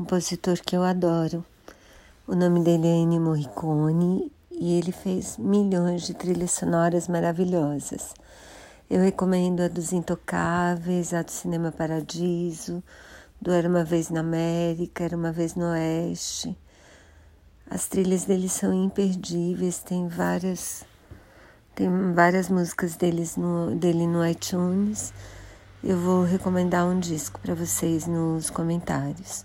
compositor que eu adoro. O nome dele é Ennio Morricone e ele fez milhões de trilhas sonoras maravilhosas. Eu recomendo a dos Intocáveis, a do Cinema Paradiso, do Era Uma Vez na América, Era Uma Vez no Oeste. As trilhas dele são imperdíveis, tem várias, tem várias músicas deles no, dele no iTunes. Eu vou recomendar um disco para vocês nos comentários.